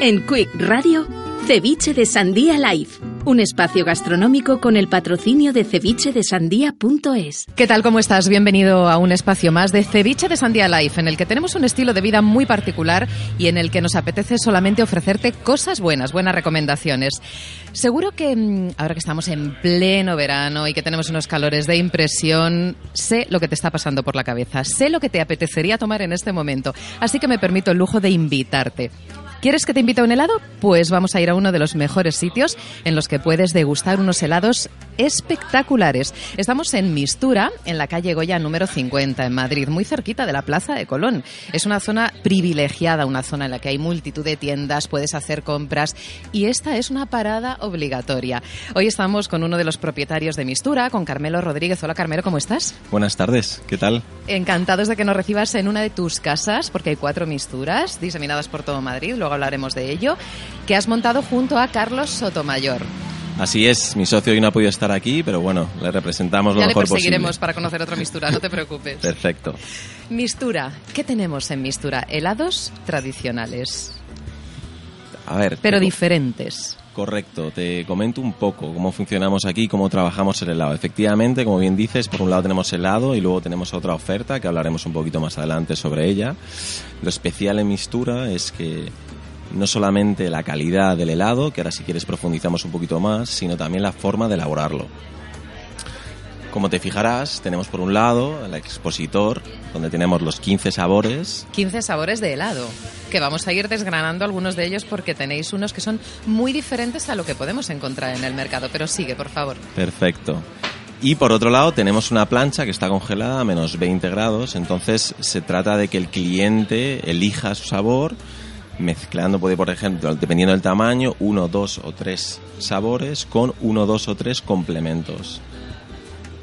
En Quick Radio, Ceviche de Sandía Live. Un espacio gastronómico con el patrocinio de cevichedesandía.es. ¿Qué tal? ¿Cómo estás? Bienvenido a un espacio más de Ceviche de Sandía Life, en el que tenemos un estilo de vida muy particular y en el que nos apetece solamente ofrecerte cosas buenas, buenas recomendaciones. Seguro que mm, ahora que estamos en pleno verano y que tenemos unos calores de impresión, sé lo que te está pasando por la cabeza, sé lo que te apetecería tomar en este momento, así que me permito el lujo de invitarte. ¿Quieres que te invite a un helado? Pues vamos a ir a uno de los mejores sitios en los que puedes degustar unos helados espectaculares. Estamos en Mistura, en la calle Goya número 50, en Madrid, muy cerquita de la Plaza de Colón. Es una zona privilegiada, una zona en la que hay multitud de tiendas, puedes hacer compras y esta es una parada obligatoria. Hoy estamos con uno de los propietarios de Mistura, con Carmelo Rodríguez. Hola Carmelo, ¿cómo estás? Buenas tardes, ¿qué tal? Encantados de que nos recibas en una de tus casas, porque hay cuatro Misturas diseminadas por todo Madrid hablaremos de ello, que has montado junto a Carlos Sotomayor. Así es, mi socio hoy no ha podido estar aquí, pero bueno, le representamos lo ya mejor le perseguiremos para conocer otra mistura, no te preocupes. Perfecto. Mistura, ¿qué tenemos en Mistura? Helados tradicionales. A ver. Pero diferentes. Correcto, te comento un poco cómo funcionamos aquí, cómo trabajamos el helado. Efectivamente, como bien dices, por un lado tenemos helado y luego tenemos otra oferta que hablaremos un poquito más adelante sobre ella. Lo especial en Mistura es que no solamente la calidad del helado, que ahora si quieres profundizamos un poquito más, sino también la forma de elaborarlo. Como te fijarás, tenemos por un lado el expositor, donde tenemos los 15 sabores. 15 sabores de helado, que vamos a ir desgranando algunos de ellos porque tenéis unos que son muy diferentes a lo que podemos encontrar en el mercado. Pero sigue, por favor. Perfecto. Y por otro lado tenemos una plancha que está congelada a menos 20 grados, entonces se trata de que el cliente elija su sabor mezclando, puede por ejemplo, dependiendo del tamaño, uno, dos o tres sabores con uno, dos o tres complementos.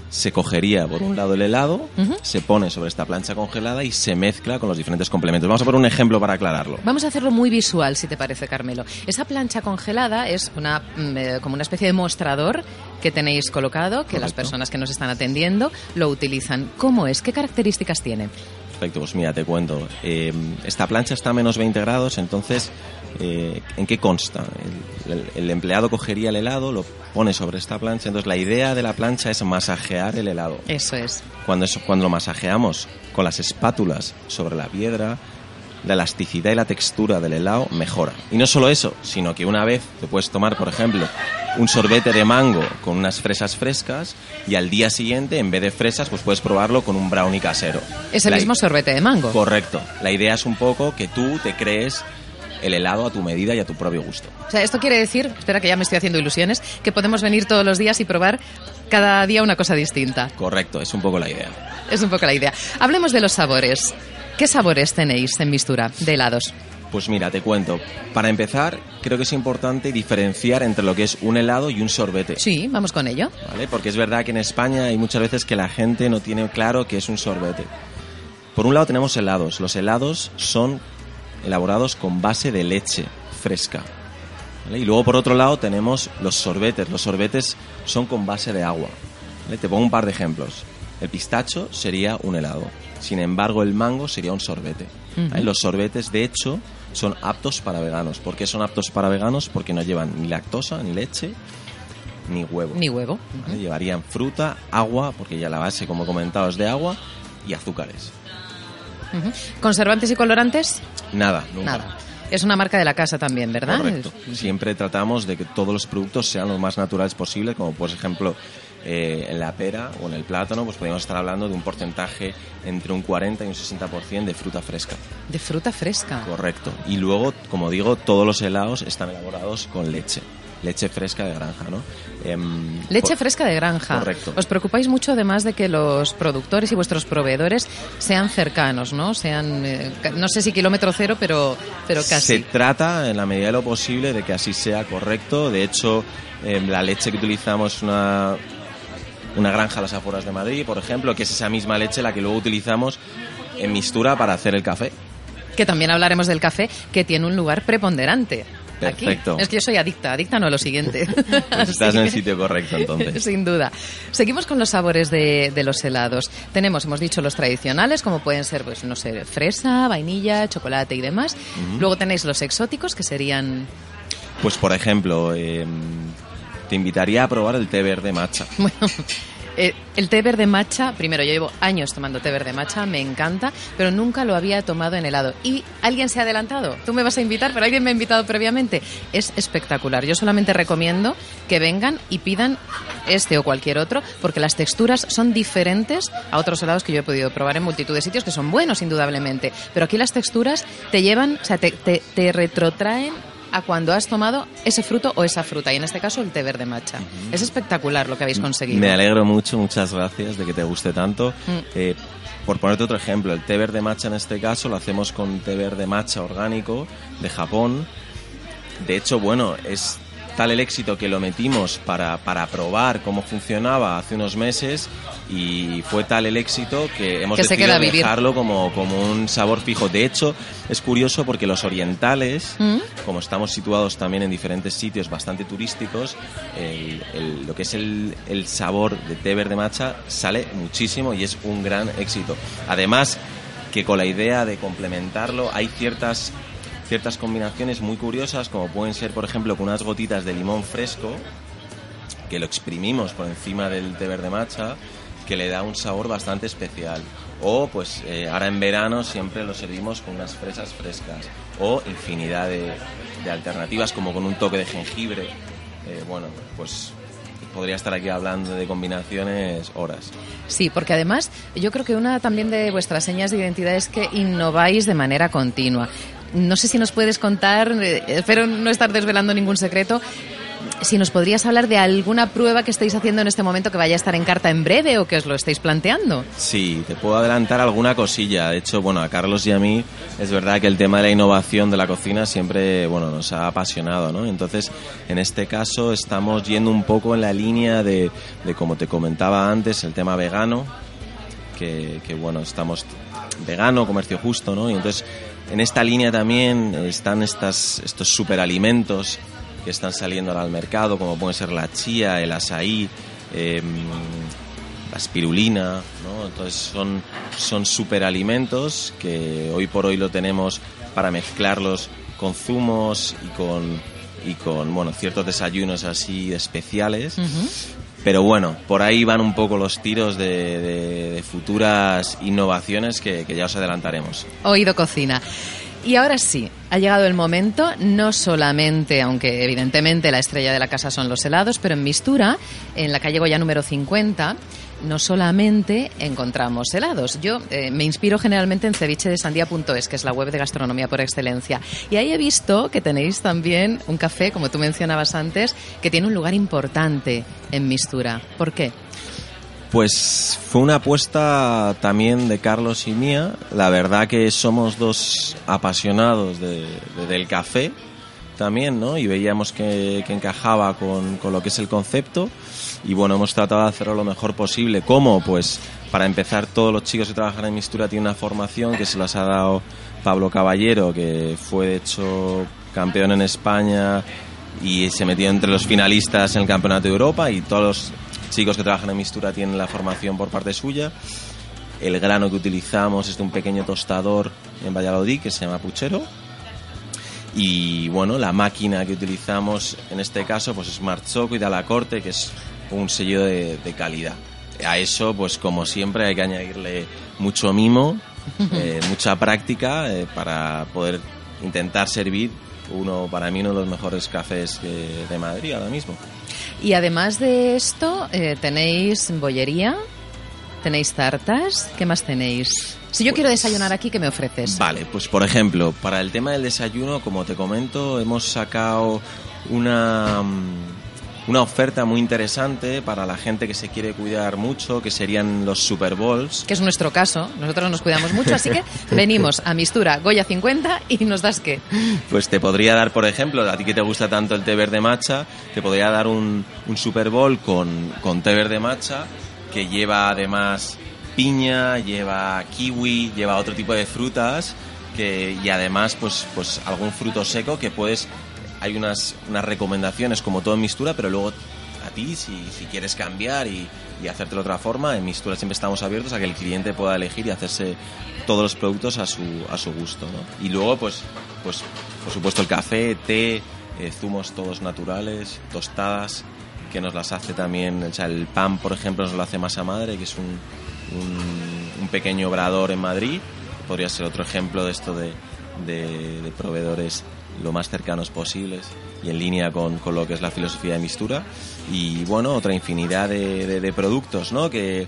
Se cogería por un lado el helado, se pone sobre esta plancha congelada y se mezcla con los diferentes complementos. Vamos a poner un ejemplo para aclararlo. Vamos a hacerlo muy visual, si te parece, Carmelo. Esa plancha congelada es una, mm, eh, como una especie de mostrador que tenéis colocado, que las personas que nos están atendiendo lo utilizan. ¿Cómo es? ¿Qué características tiene? Perfecto, pues mira, te cuento. Eh, esta plancha está a menos 20 grados, entonces, eh, ¿en qué consta? El, empleado cogería el helado, lo pone sobre esta plancha, entonces la idea de la plancha es masajear el helado. Eso es. Cuando, eso, cuando lo masajeamos con las espátulas sobre la piedra, la elasticidad y la textura del helado mejora. Y no solo eso, sino que una vez te puedes tomar, por ejemplo, un sorbete de mango con unas fresas frescas y al día siguiente, en vez de fresas, pues puedes probarlo con un brownie casero. Es el mismo sorbete de mango. Correcto. La idea es un poco que tú te crees el helado a tu medida y a tu propio gusto. O sea, esto quiere decir, espera que ya me estoy haciendo ilusiones, que podemos venir todos los días y probar cada día una cosa distinta. Correcto, es un poco la idea. Es un poco la idea. Hablemos de los sabores. ¿Qué sabores tenéis en Mistura de helados? Pues mira, te cuento. Para empezar, creo que es importante diferenciar entre lo que es un helado y un sorbete. Sí, vamos con ello. ¿Vale? Porque es verdad que en España hay muchas veces que la gente no tiene claro qué es un sorbete. Por un lado tenemos helados. Los helados son elaborados con base de leche fresca. Y luego por otro lado tenemos los sorbetes. Los sorbetes son con base de agua. Te pongo un par de ejemplos. El pistacho sería un helado. Sin embargo, el mango sería un sorbete. Los sorbetes, de hecho, son aptos para veganos. ¿Por qué son aptos para veganos? Porque no llevan ni lactosa, ni leche, ni huevo. Ni huevo. Llevarían fruta, agua, porque ya la base, como he comentado, es de agua, y azúcares. ¿Conservantes y colorantes? Nada, nunca. Nada. Es una marca de la casa también, ¿verdad? Correcto. Siempre tratamos de que todos los productos sean lo más naturales posible, como por ejemplo eh, en la pera o en el plátano, pues podríamos estar hablando de un porcentaje entre un 40 y un 60% de fruta fresca. ¿De fruta fresca? Correcto. Y luego, como digo, todos los helados están elaborados con leche. Leche fresca de granja, ¿no? Em, leche por- fresca de granja. Correcto. Os preocupáis mucho además de que los productores y vuestros proveedores sean cercanos, ¿no? Sean, eh, no sé si kilómetro cero, pero, pero Se casi. trata, en la medida de lo posible, de que así sea correcto. De hecho, em, la leche que utilizamos una, una granja a las afueras de Madrid, por ejemplo, que es esa misma leche la que luego utilizamos en mistura para hacer el café. Que también hablaremos del café, que tiene un lugar preponderante. Perfecto. Aquí. Es que yo soy adicta, adicta no a lo siguiente. Pues estás en el sitio correcto, entonces. Sin duda. Seguimos con los sabores de, de los helados. Tenemos, hemos dicho, los tradicionales, como pueden ser, pues, no sé, fresa, vainilla, chocolate y demás. Luego tenéis los exóticos, que serían Pues, por ejemplo, em, te invitaría a probar el té verde matcha. Bueno, eh, el té verde matcha, primero, yo llevo años tomando té verde matcha, me encanta, pero nunca lo había tomado en helado. ¿Y alguien se ha adelantado? Tú me vas a invitar, pero alguien me ha invitado previamente. Es espectacular. Yo solamente recomiendo que vengan y pidan este o cualquier otro, porque las texturas son diferentes a otros helados que yo he podido probar en multitud de sitios, que son buenos, indudablemente. Pero aquí las texturas te llevan, o sea, te, retrotraen a cuando has tomado ese fruto o esa fruta, y en este caso el té verde matcha. Es espectacular lo que habéis conseguido. Me alegro mucho, muchas gracias de que te guste tanto. Mm. Eh, por ponerte otro ejemplo, el té verde matcha en este caso lo hacemos con té verde matcha orgánico de Japón. De hecho, bueno, es tal el éxito que lo metimos para, para probar cómo funcionaba hace unos meses y fue tal el éxito que hemos Que decidido dejarlo como, como un sabor fijo. De hecho, es curioso porque los orientales, ¿Mm? como estamos situados también en diferentes sitios bastante turísticos, el- el- lo que es el, el sabor de té verde matcha sale muchísimo y es un gran éxito. Además, que con la idea de complementarlo hay ciertas ciertas combinaciones muy curiosas como pueden ser por ejemplo con unas gotitas de limón fresco que lo exprimimos por encima del té verde matcha que le da un sabor bastante especial. O pues eh, ahora en verano siempre lo servimos con unas fresas frescas. O infinidad de, alternativas como con un toque de jengibre. Eh, bueno pues podría estar aquí hablando de combinaciones horas. Sí, porque además yo creo que una también de vuestras señas de identidad es que innováis de manera continua. No sé si nos puedes contar, eh, espero no estar desvelando ningún secreto, si nos podrías hablar de alguna prueba que estáis haciendo en este momento que vaya a estar en carta en breve o que os lo estáis planteando. Sí, te puedo adelantar alguna cosilla. De hecho, bueno, a Carlos y a mí es verdad que el tema de la innovación de la cocina siempre, bueno, nos ha apasionado, ¿no? Entonces, en este caso estamos yendo un poco en la línea de, de como te comentaba antes, el tema vegano, que, bueno, estamos vegano, comercio justo, ¿no? Y entonces, en esta línea también están estas, estos superalimentos que están saliendo ahora al mercado, como pueden ser la chía, el azaí, em, la espirulina, ¿no? Entonces son, son superalimentos que hoy por hoy lo tenemos para mezclarlos con zumos y con, y con bueno, ciertos desayunos así especiales. Pero bueno, por ahí van un poco los tiros de, de- de futuras innovaciones que, que ya os adelantaremos. Oído cocina. Y ahora sí, ha llegado el momento, no solamente, aunque evidentemente la estrella de la casa son los helados, pero en Mistura, en la calle Goya número 50, no solamente encontramos helados. Yo eh, me inspiro generalmente en cevichedesandía.es, que es la web de gastronomía por excelencia. Y ahí he visto que tenéis también un café, como tú mencionabas antes, que tiene un lugar importante en Mistura. ¿Por qué? Pues fue una apuesta también de Carlos y mía. La verdad que somos dos apasionados de- de- del café también, ¿no? Y veíamos que, que encajaba con, con lo que es el concepto. Y bueno, hemos tratado de hacerlo lo mejor posible. ¿Cómo? Pues para empezar, todos los chicos que trabajan en Mistura tienen una formación que se las ha dado Pablo Caballero, que fue de hecho campeón en España y se metió entre los finalistas en el Campeonato de Europa y todos los chicos que trabajan en Mistura tienen la formación por parte suya. El grano que utilizamos es de un pequeño tostador en Valladolid que se llama puchero. Y bueno, la máquina que utilizamos en este caso pues es Smart Choco y de la corte, que es un sello de, de calidad. A eso, pues como siempre, hay que añadirle mucho mimo, eh, mucha práctica eh, para poder intentar servir uno, para mí, uno de los mejores cafés que- de Madrid ahora mismo. Y además de esto, eh, tenéis bollería. ¿Tenéis tartas? ¿Qué más tenéis? Si yo quiero desayunar aquí, ¿qué me ofreces? Vale, pues por ejemplo, para el tema del desayuno, como te comento, hemos sacado una, mm, una oferta muy interesante para la gente que se quiere cuidar mucho, que serían los Super Bowls. Que es nuestro caso. Nosotros nos cuidamos mucho, así que venimos a Mistura Goya 50 y nos das qué. Pues te podría dar, por ejemplo, a ti que te gusta tanto el té verde matcha, te podría dar un, un Super Bowl con, con té verde matcha que lleva además piña, lleva kiwi, lleva otro tipo de frutas que, y además pues, pues algún fruto seco que puedes... Hay unas, unas recomendaciones como todo en Mistura, pero luego a ti si, si quieres cambiar y, y hacértelo de otra forma, en Mistura siempre estamos abiertos a que el cliente pueda elegir y hacerse todos los productos a su, a su gusto. ¿no? Y luego pues, pues por supuesto el café, té, eh, zumos todos naturales, tostadas, que nos las hace también, el pan, por ejemplo, nos lo hace Masa Madre, que es un, un, pequeño obrador en Madrid. Podría ser otro ejemplo de esto de, de proveedores lo más cercanos posibles y en línea con, con, lo que es la filosofía de Mistura. Y bueno, otra infinidad de, de, de productos, ¿no? Que,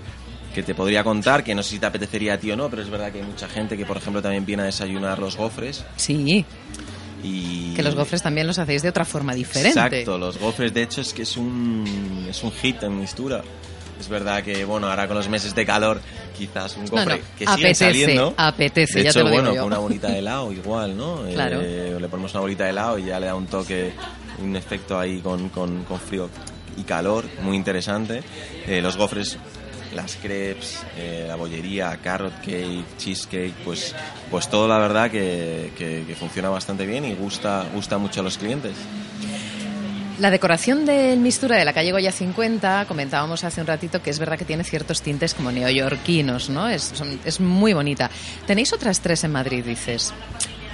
que te podría contar, que no sé si te apetecería a ti o no, pero es verdad que hay mucha gente que, por ejemplo, también viene a desayunar los gofres. Sí. Y... Que los gofres también los hacéis de otra forma diferente. Exacto, los gofres de hecho es que es un, es un hit en mistura. Es verdad que, bueno, ahora con los meses de calor, quizás un no, no. que apetece, saliendo. Apetece, de ya hecho, te lo bueno, digo yo. con una bolita de helado igual, ¿no? Claro. Eh, le ponemos una bolita de helado y ya le da un toque, un efecto ahí con, con, con frío y calor muy interesante. Eh, los gofres las crepes, eh, la bollería, carrot cake, cheesecake, pues, pues todo la verdad que, que, que, funciona bastante bien y gusta, gusta mucho a los clientes. La decoración del Mistura de la calle Goya 50, comentábamos hace un ratito que es verdad que tiene ciertos tintes como neoyorquinos, ¿no? Es, son, es muy bonita. Tenéis otras tres en Madrid, dices.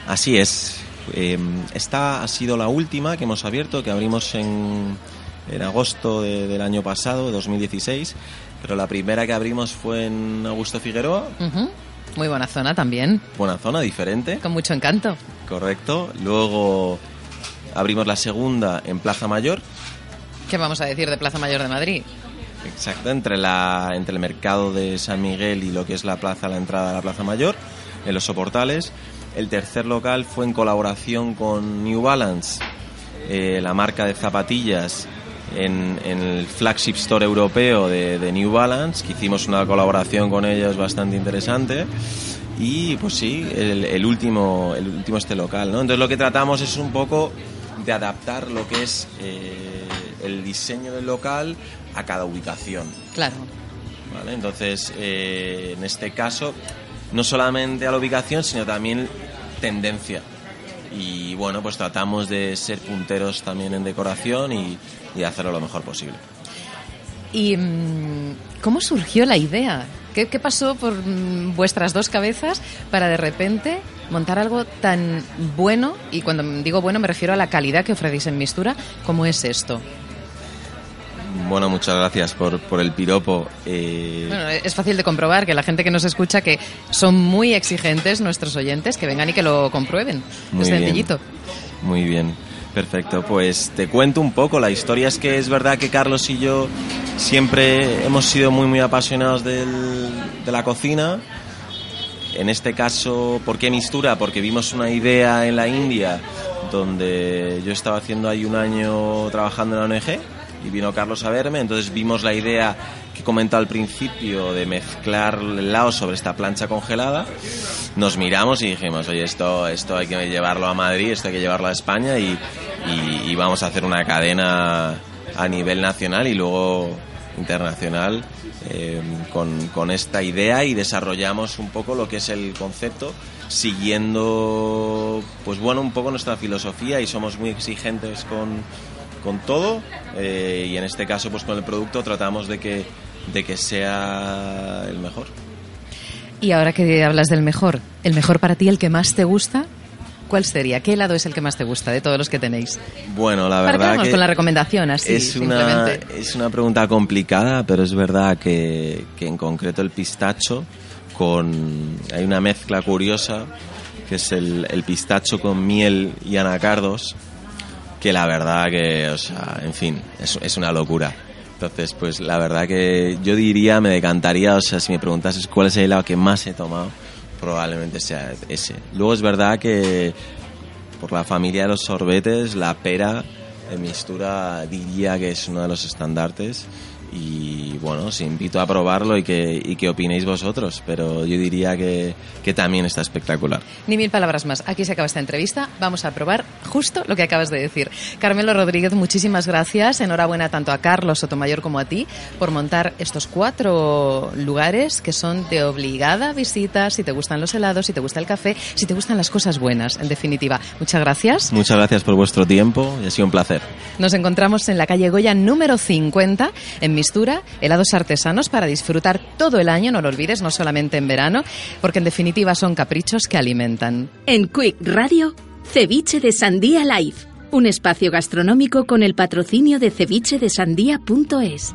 Así es. Eh, esta ha sido la última que hemos abierto, que abrimos en, en agosto de, del año pasado, 2016 pero la primera que abrimos fue en Augusto Figueroa. Uh -huh. Muy buena zona también. Buena zona, diferente. Con mucho encanto. Correcto. Luego abrimos la segunda en Plaza Mayor. ¿Qué vamos a decir de Plaza Mayor de Madrid? Exacto, entre, la, entre el mercado de San Miguel y lo que es la plaza, la entrada a la Plaza Mayor, en los soportales. El tercer local fue en colaboración con New Balance, eh, la marca de zapatillas en, en, el flagship store europeo de, de, New Balance, que hicimos una colaboración con ellos bastante interesante. Y pues sí, el, el, último, el último este local, ¿no? Entonces lo que tratamos es un poco de adaptar lo que es eh, el diseño del local a cada ubicación. Claro. ¿Vale? Entonces, eh, en este caso, no solamente a la ubicación, sino también tendencia. Y bueno, pues tratamos de ser punteros también en decoración y, y hacerlo lo mejor posible. ¿Y cómo surgió la idea? ¿Qué, ¿Qué, pasó por vuestras dos cabezas para de repente montar algo tan bueno? Y cuando digo bueno me refiero a la calidad que ofrecéis en Mistura, ¿cómo es esto? Bueno, muchas gracias por, por el piropo. Eh... Bueno, es fácil de comprobar que la gente que nos escucha que son muy exigentes nuestros oyentes, que vengan y que lo comprueben. Muy es bien. sencillito. Muy bien. Perfecto, pues te cuento un poco. La historia es que es verdad que Carlos y yo siempre hemos sido muy, muy apasionados del, de la cocina. En este caso, ¿por qué mistura? Porque vimos una idea en la India donde yo estaba haciendo ahí un año trabajando en la ONG y vino Carlos a verme, entonces vimos la idea que comentó al principio de mezclar el helado sobre esta plancha congelada, nos miramos y dijimos, oye, esto, esto hay que llevarlo a Madrid, esto hay que llevarlo a España y vamos a hacer una cadena a nivel nacional y luego internacional eh, con, con, esta idea y desarrollamos un poco lo que es el concepto siguiendo pues bueno un poco nuestra filosofía y somos muy exigentes con, con todo eh, y en este caso pues con el producto tratamos de que, de que sea el mejor. Y ahora que hablas del mejor, ¿el mejor para ti, el que más te gusta? ¿Cuál sería? ¿Qué helado es el que más te gusta de todos los que tenéis? Bueno, la verdad Para que, con la recomendación así, es una, es una pregunta complicada, pero es verdad que, que en concreto el pistacho con hay una mezcla curiosa que es el, el pistacho con miel y anacardos que la verdad que, o sea, en fin, es, es una locura. Entonces, pues la verdad que yo diría, me decantaría, o sea, si me preguntases cuál es el helado que más he tomado, probablemente sea ese. Luego es verdad que por la familia de los sorbetes, la pera de mistura diría que es uno de los estandartes y bueno, os invito a probarlo y que, y que opinéis vosotros, pero yo diría que, que también está espectacular. Ni mil palabras más. Aquí se acaba esta entrevista. Vamos a probar justo lo que acabas de decir. Carmelo Rodríguez, muchísimas gracias. Enhorabuena tanto a Carlos Sotomayor como a ti por montar estos cuatro lugares que son de obligada visita si te gustan los helados, si te gusta el café, si te gustan las cosas buenas, en definitiva. Muchas gracias. Muchas gracias por vuestro tiempo y ha sido un placer. Nos encontramos en la calle Goya número 50 en Helados artesanos para disfrutar todo el año, no lo olvides, no solamente en verano, porque en definitiva son caprichos que alimentan. En Quick Radio, Ceviche de Sandía Live, un espacio gastronómico con el patrocinio de cevichedesandía.es.